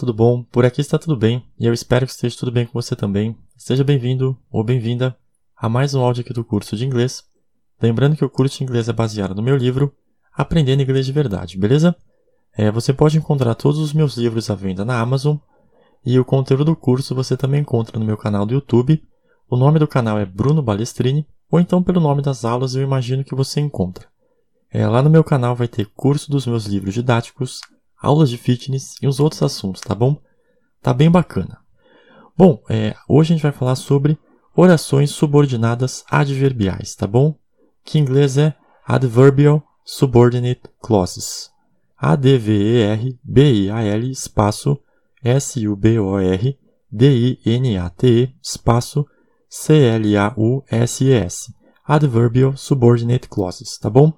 Tudo bom? Por aqui está tudo bem e eu espero que esteja tudo bem com você também. Seja bem-vindo ou bem-vinda a mais um áudio aqui do curso de inglês. Lembrando que o curso de inglês é baseado no meu livro Aprendendo Inglês de Verdade, beleza? É, você pode encontrar todos os meus livros à venda na Amazon e o conteúdo do curso você também encontra no meu canal do YouTube. O nome do canal é Bruno Balestrini ou então pelo nome das aulas eu imagino que você encontra. É, lá no meu canal vai ter curso dos meus livros didáticos, aulas de fitness e uns outros assuntos, tá bom? Tá bem bacana. Bom, é, hoje a gente vai falar sobre orações subordinadas adverbiais, tá bom? Que em inglês é Adverbial Subordinate Clauses. A-D-V-E-R-B-I-A-L espaço S-U-B-O-R-D-I-N-A-T-E espaço C-L-A-U-S-E-S. Adverbial Subordinate Clauses, tá bom?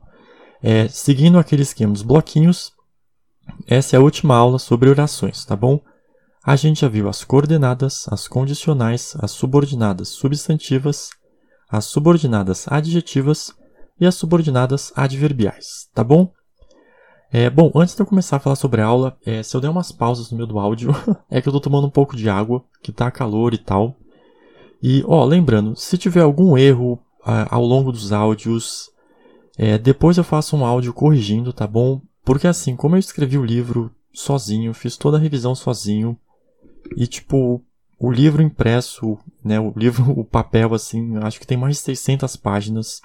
É, seguindo aquele esquema dos bloquinhos, essa é a última aula sobre orações, tá bom? A gente já viu as coordenadas, as condicionais, as subordinadas substantivas, as subordinadas adjetivas e as subordinadas adverbiais, tá bom? É, bom, antes de eu começar a falar sobre a aula, é, se eu der umas pausas no meio do áudio, é que eu tô tomando um pouco de água, que tá calor e tal. E, ó, lembrando, se tiver algum erro ah, ao longo dos áudios, é, depois eu faço um áudio corrigindo, tá bom? Porque assim, como eu escrevi o livro sozinho, fiz toda a revisão sozinho, e tipo, o livro impresso, né, o livro, o papel assim, acho que tem mais de 600 páginas.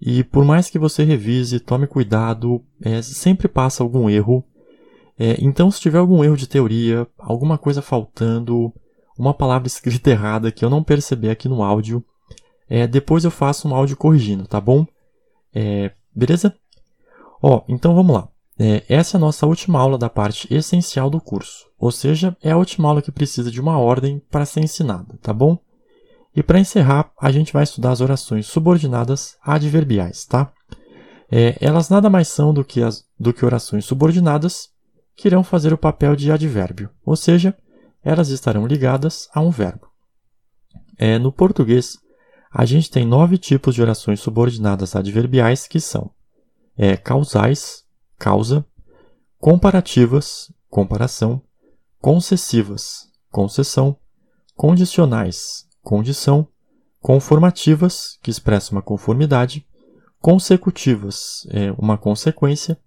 E por mais que você revise, tome cuidado, é, sempre passa algum erro. É, então, se tiver algum erro de teoria, alguma coisa faltando, uma palavra escrita errada que eu não perceber aqui no áudio, é, depois eu faço um áudio corrigindo, tá bom? É, beleza? Ó, então vamos lá. É, essa é a nossa última aula da parte essencial do curso, ou seja, é a última aula que precisa de uma ordem para ser ensinada, tá bom? E para encerrar, a gente vai estudar as orações subordinadas adverbiais, tá? É, elas nada mais são do que, as, do que orações subordinadas que irão fazer o papel de advérbio, ou seja, elas estarão ligadas a um verbo. É, no português, a gente tem nove tipos de orações subordinadas adverbiais que são é, causais, causa, comparativas, comparação, concessivas, concessão, condicionais, condição, conformativas, que expressam uma conformidade, consecutivas, é, uma consequência,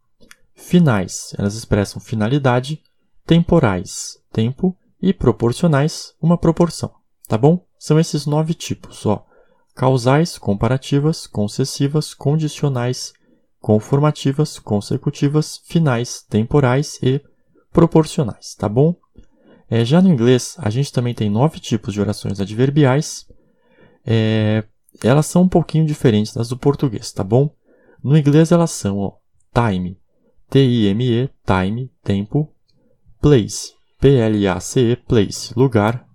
finais, elas expressam finalidade, temporais, tempo, e proporcionais, uma proporção. Tá bom? São esses nove tipos, ó. Causais, comparativas, concessivas, condicionais, conformativas, consecutivas, finais, temporais e proporcionais, tá bom? É, já no inglês, a gente também tem nove tipos de orações adverbiais. É, elas são um pouquinho diferentes das do português, tá bom? No inglês elas são ó, time, T-I-M-E, time, tempo, place, P-L-A-C-E, place, lugar,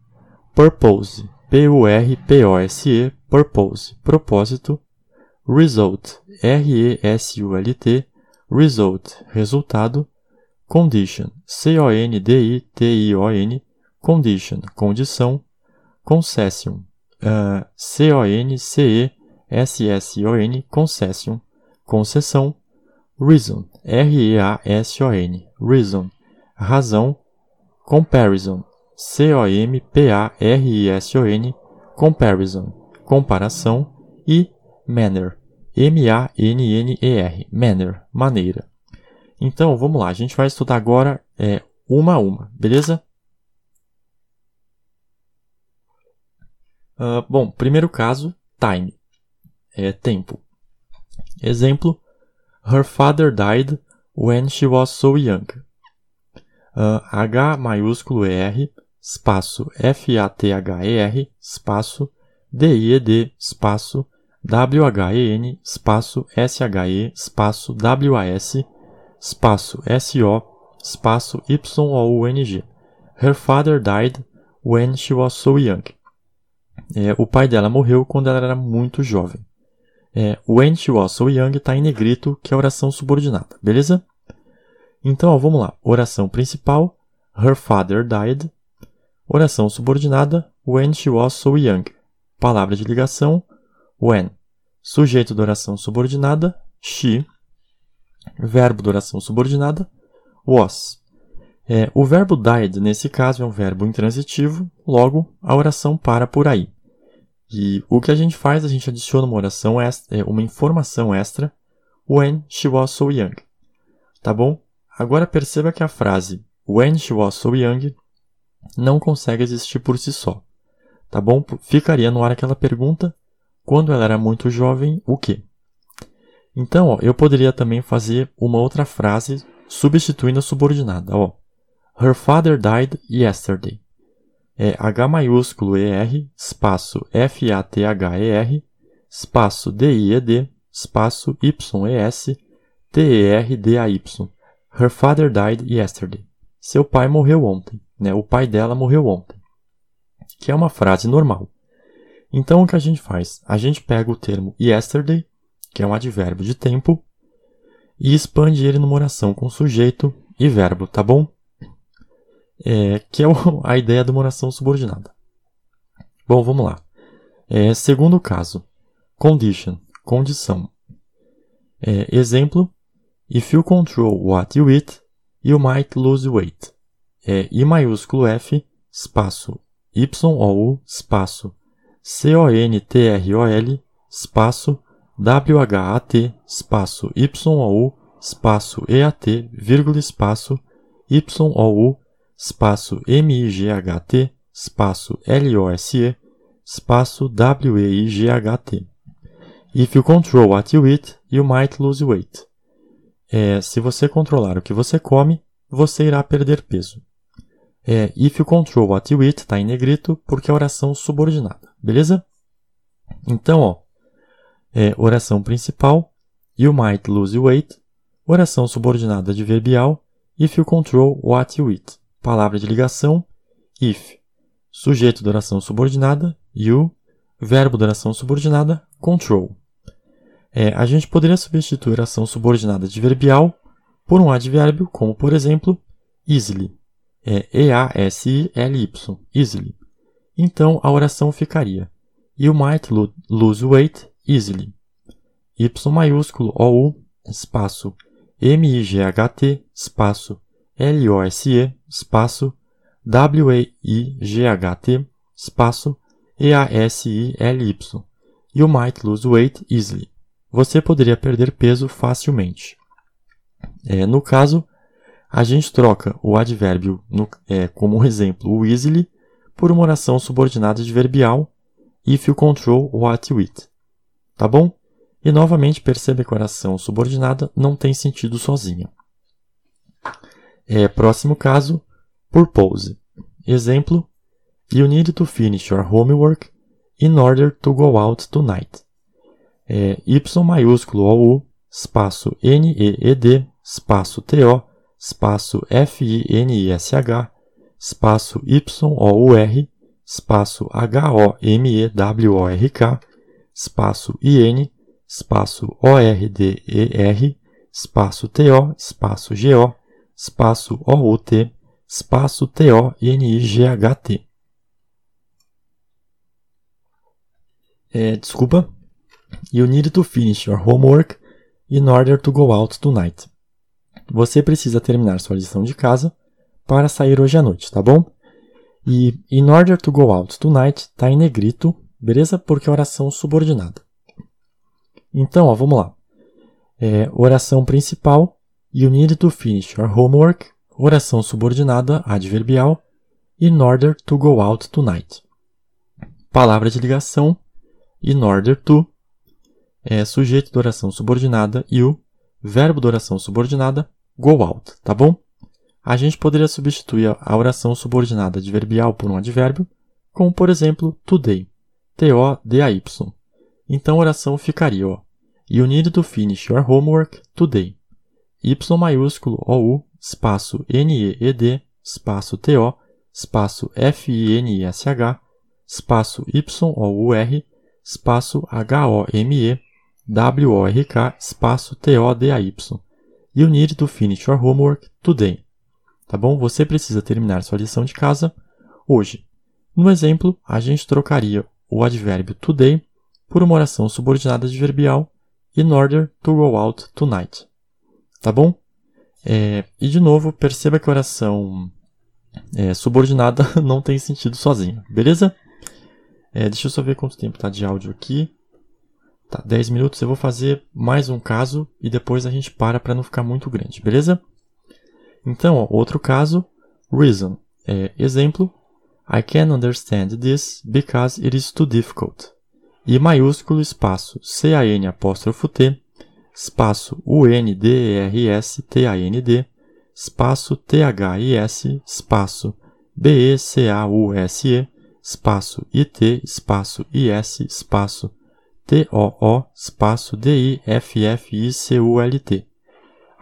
purpose, P-U-R-P-O-S-E, purpose, propósito, result, R-E-S-U-L-T, result, resultado, condition, C-O-N-D-I-T-I-O-N, condition, condição, concession, uh, C-O-N-C-E-S-S-O-N, concession, concessão, reason, R-E-A-S-O-N, reason, razão, comparison, C-O-M-P-A-R-I-S-O-N, comparison, comparação. E manner, M-A-N-N-E-R, manner, maneira. Então, vamos lá, a gente vai estudar agora é, uma a uma, beleza? Uh, bom, primeiro caso, time, é tempo. Exemplo, Her father died when she was so young. Uh, H maiúsculo R, espaço F-A-T-H-E-R, espaço D-I-E-D, espaço W-H-E-N, espaço S-H-E, espaço W-A-S, espaço S-O, espaço Y-O-U-N-G. Her father died when she was so young. É, o pai dela morreu quando ela era muito jovem. É, when she was so young está em negrito, que é oração subordinada, beleza? Então, ó, vamos lá. Oração principal, her father died. Oração subordinada, when she was so young. Palavra de ligação, when. Sujeito da oração subordinada, she. Verbo da oração subordinada, was. É, o verbo died, nesse caso, é um verbo intransitivo, logo a oração para por aí. E o que a gente faz, a gente adiciona uma oração extra, é, uma informação extra, when she was so young. Tá bom? Agora perceba que a frase when she was so young não consegue existir por si só. Tá bom? Ficaria no ar aquela pergunta, quando ela era muito jovem, o quê? Então, ó, eu poderia também fazer uma outra frase substituindo a subordinada. Ó. Her father died yesterday. É H maiúsculo ER, espaço F-A-T-H-E-R, espaço D-I-E-D, espaço Y-E-S, T-E-R-D-A-Y. Her father died yesterday. Seu pai morreu ontem. Né? O pai dela morreu ontem. Que é uma frase normal. Então o que a gente faz? A gente pega o termo yesterday, que é um advérbio de tempo, e expande ele numa oração com sujeito e verbo, tá bom? É, que é a ideia de uma oração subordinada. Bom, vamos lá. É, segundo caso, condition, condição. É, exemplo, if you control what you eat, you might lose weight. É I maiúsculo F, espaço, Y-O-U, espaço, C-O-N-T-R-O-L, espaço, W-H-A-T, espaço, Y-O-U, espaço, E-A-T, vírgula, espaço, Y-O-U, espaço, M-I-G-H-T, espaço, L-O-S-E, espaço, W-E-I-G-H-T. If you control what you eat, you might lose weight. É, se você controlar o que você come, você irá perder peso. É, if you control what you eat está em negrito porque é oração subordinada, beleza? Então, ó, é, oração principal, you might lose weight, oração subordinada adverbial, if you control what you eat, palavra de ligação, if, sujeito da oração subordinada, you, verbo da oração subordinada, control. É, a gente poderia substituir a ação subordinada adverbial por um advérbio, como por exemplo, easily. É E-A-S-I-L-Y, easily. Então a oração ficaria You might lose weight easily. Y maiúsculo OU, espaço M-I-G-H-T, espaço L-O-S-E, espaço W-E-I-G-H-T, espaço E-A-S-I-L-Y. You might lose weight easily. Você poderia perder peso facilmente. É, no caso, a gente troca o advérbio, no, é, como exemplo, o easily, por uma oração subordinada adverbial, if you control what you eat. Tá bom? E novamente perceba que a oração subordinada não tem sentido sozinha. É, próximo caso, purpose. Exemplo, You need to finish your homework in order to go out tonight. É, y maiúsculo ou espaço N-E-E-D, espaço T-O, espaço F-I-N-I-S-H, espaço Y-O-U-R, espaço H-O-M-E-W-O-R-K, espaço I-N, espaço O-R-D-E-R, espaço T-O, espaço G-O, espaço O-U-T, espaço T-O-N-I-G-H-T. É, desculpa. You need to finish your homework in order to go out tonight. Você precisa terminar sua lição de casa para sair hoje à noite, tá bom? E in order to go out tonight está em negrito, beleza? Porque é oração subordinada. Então, ó, vamos lá. É, oração principal, you need to finish your homework. Oração subordinada, adverbial, in order to go out tonight. Palavra de ligação, in order to. É, sujeito da oração subordinada, you. Verbo da oração subordinada, go out, tá bom? A gente poderia substituir a oração subordinada adverbial por um advérbio, como por exemplo, today, T-O-D-A-Y. Então a oração ficaria, ó, You need to finish your homework today. Y maiúsculo O-U, espaço N-E-E-D, espaço T-O, espaço F-I-N-I-S-H, espaço Y-O-U-R, espaço H-O-M-E, W-O-R-K, espaço T-O-D-A-Y. You need to finish your homework today. Tá bom? Você precisa terminar sua lição de casa hoje. No exemplo, a gente trocaria o advérbio today por uma oração subordinada adverbial in order to go out tonight. Tá bom? É, e de novo, perceba que a oração é, subordinada não tem sentido sozinha, beleza? É, deixa eu só ver quanto tempo está de áudio aqui. Tá, 10 minutos. Eu vou fazer mais um caso e depois a gente para para não ficar muito grande, beleza? Então, ó, outro caso, reason. É, exemplo, I can understand this because it is too difficult. I maiúsculo espaço C-A-N apóstrofo T espaço U-N-D-E-R-S-T-A-N-D espaço T-H-I-S espaço B-E-C-A-U-S-E espaço I-T espaço I-S espaço T-O-O espaço D-I-F-F-I-C-U-L-T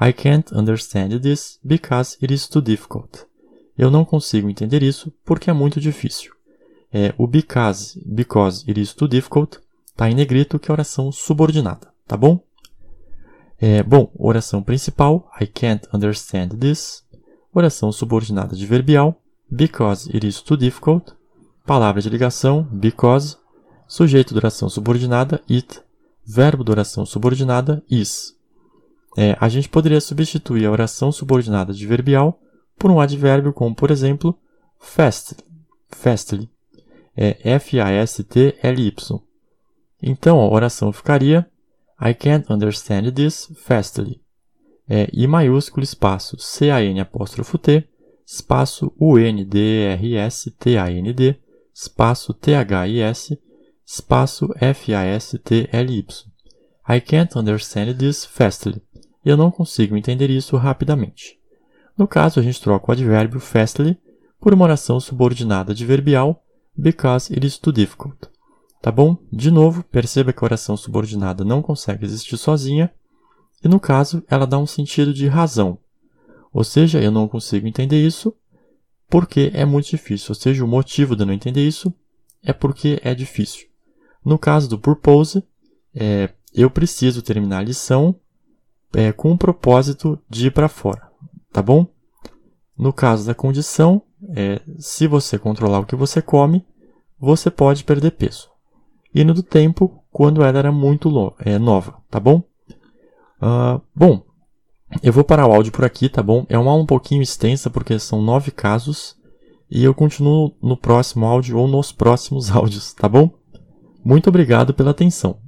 I can't understand this because it is too difficult. Eu não consigo entender isso porque é muito difícil. É, o because, because it is too difficult está em negrito, que é oração subordinada, tá bom? É, bom, oração principal, I can't understand this. Oração subordinada adverbial, because it is too difficult. Palavra de ligação, because. Sujeito de oração subordinada, it. Verbo de oração subordinada, is. É, a gente poderia substituir a oração subordinada adverbial por um advérbio como, por exemplo, fastly. Fastly. É F-A-S-T-L-Y. Então, a oração ficaria I can't understand this fastly. É I maiúsculo espaço C-A-N apóstrofo T espaço U-N-D-R-S-T-A-N-D espaço T-H-I-S espaço F-A-S-T-L-Y. I can't understand this fastly. Eu não consigo entender isso rapidamente. No caso, a gente troca o advérbio fastly por uma oração subordinada adverbial because it is too difficult. Tá bom? De novo, perceba que a oração subordinada não consegue existir sozinha, e no caso, ela dá um sentido de razão. Ou seja, eu não consigo entender isso porque é muito difícil. Ou seja, o motivo de eu não entender isso é porque é difícil. No caso do purpose, é, eu preciso terminar a lição é, com o propósito de ir para fora, tá bom? No caso da condição, é, se você controlar o que você come, você pode perder peso. E no do tempo, quando ela era muito é, nova, tá bom? Uh, bom, eu vou parar o áudio por aqui, tá bom? É uma aula um pouquinho extensa porque são nove casos e eu continuo no próximo áudio ou nos próximos áudios, tá bom? Muito obrigado pela atenção.